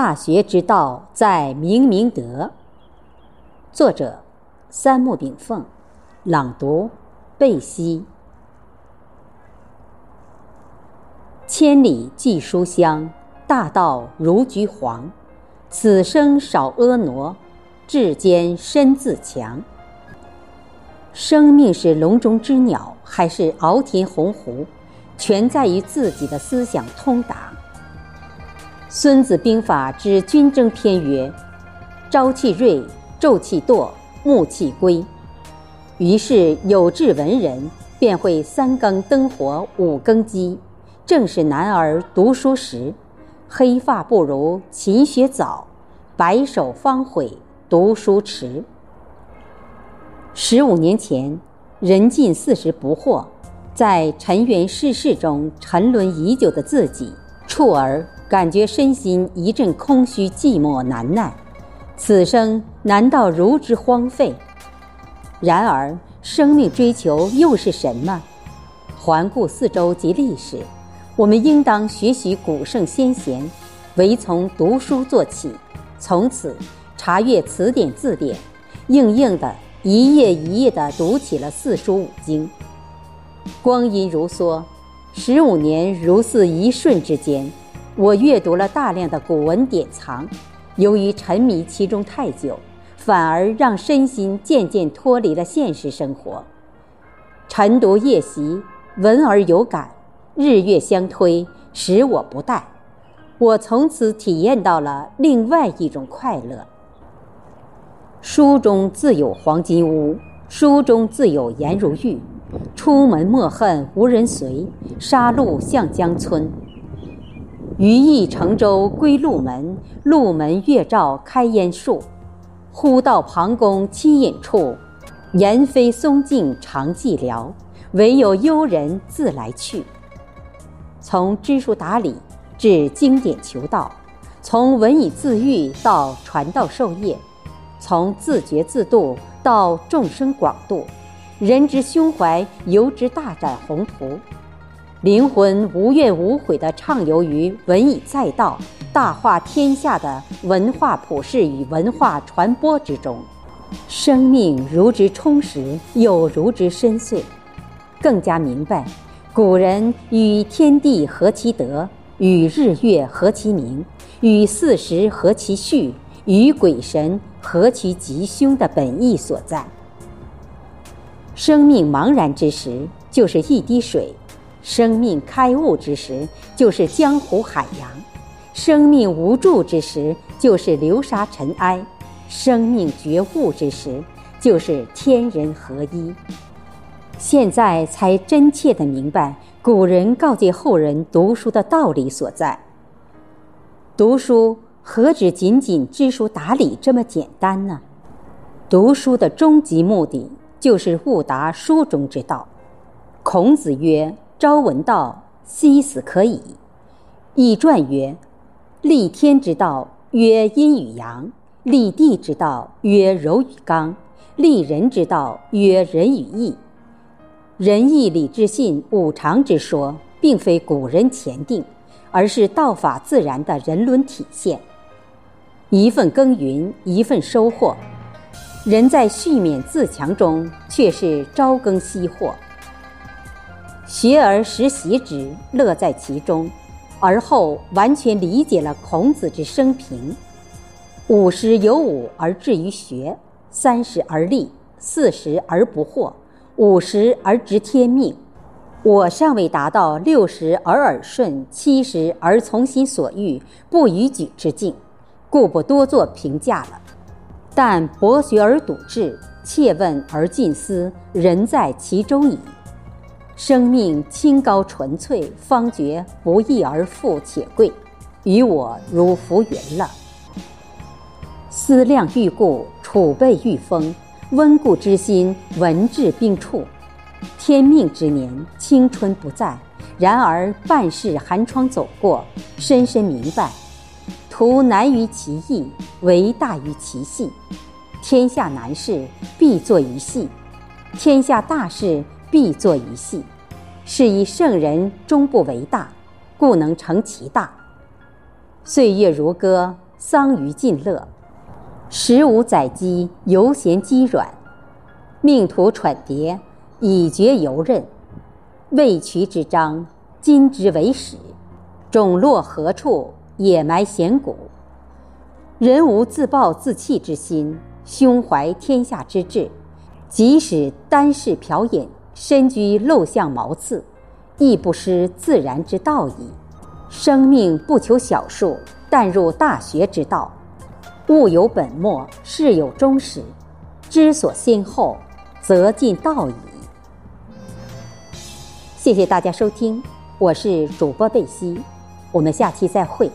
大学之道，在明明德。作者：三木炳凤，朗读：贝西。千里寄书香，大道如橘黄。此生少婀娜，至坚身自强。生命是笼中之鸟，还是翱天鸿鹄，全在于自己的思想通达。《孙子兵法》之军争篇曰：“朝气锐，昼气惰，暮气归。”于是有志文人便会三更灯火五更鸡，正是男儿读书时。黑发不如勤学早，白首方悔读书迟。十五年前，人近四十不惑，在尘缘世事中沉沦已久的自己，触而。感觉身心一阵空虚、寂寞、难耐，此生难道如之荒废？然而，生命追求又是什么？环顾四周及历史，我们应当学习古圣先贤，唯从读书做起，从此查阅词典字典，硬硬的一页一页的读起了四书五经。光阴如梭，十五年如似一瞬之间。我阅读了大量的古文典藏，由于沉迷其中太久，反而让身心渐渐脱离了现实生活。晨读夜习，闻而有感，日月相推，使我不怠。我从此体验到了另外一种快乐。书中自有黄金屋，书中自有颜如玉。出门莫恨无人随，杀戮向江村。余意乘舟归鹿门，鹿门月照开烟树。忽到庞公栖隐处，言非松径长寂寥，唯有幽人自来去。从知书达理至经典求道，从文以自喻到传道授业，从自觉自度到众生广度，人之胸怀由之大展宏图。灵魂无怨无悔地畅游于文以载道、大化天下的文化普世与文化传播之中，生命如之充实，又如之深邃，更加明白古人与天地合其德，与日月合其明，与四时合其序，与鬼神合其吉凶的本意所在。生命茫然之时，就是一滴水。生命开悟之时，就是江湖海洋；生命无助之时，就是流沙尘埃；生命觉悟之时，就是天人合一。现在才真切地明白古人告诫后人读书的道理所在。读书何止仅仅知书达理这么简单呢？读书的终极目的就是悟达书中之道。孔子曰。朝闻道，夕死可矣。易传曰：“立天之道，曰阴与阳；立地之道，曰柔与刚；立人之道，曰仁与义。”仁义礼智信五常之说，并非古人前定，而是道法自然的人伦体现。一份耕耘，一份收获。人在续勉自强中，却是朝耕夕获。学而时习之，乐在其中，而后完全理解了孔子之生平。五十有五而志于学，三十而立，四十而不惑，五十而知天命。我尚未达到六十而耳顺，七十而从心所欲，不逾矩之境，故不多做评价了。但博学而笃志，切问而近思，人在其中矣。生命清高纯粹，方觉不义而富且贵，于我如浮云了。思量欲固，储备欲丰，温故知新，文质并处。天命之年，青春不在，然而半世寒窗走过，深深明白：图难于其易，为大于其细。天下难事必作于细，天下大事。必作于细，是以圣人终不为大，故能成其大。岁月如歌，桑榆尽乐。十五载饥，犹嫌饥软；命途喘跌，以绝游刃。未渠之章，今之为始。种落何处？野埋险谷。人无自暴自弃之心，胸怀天下之志，即使单是瓢饮，身居陋巷茅厕，亦不失自然之道矣。生命不求小数，但入大学之道。物有本末，事有终始，知所先后，则近道矣。谢谢大家收听，我是主播贝西，我们下期再会。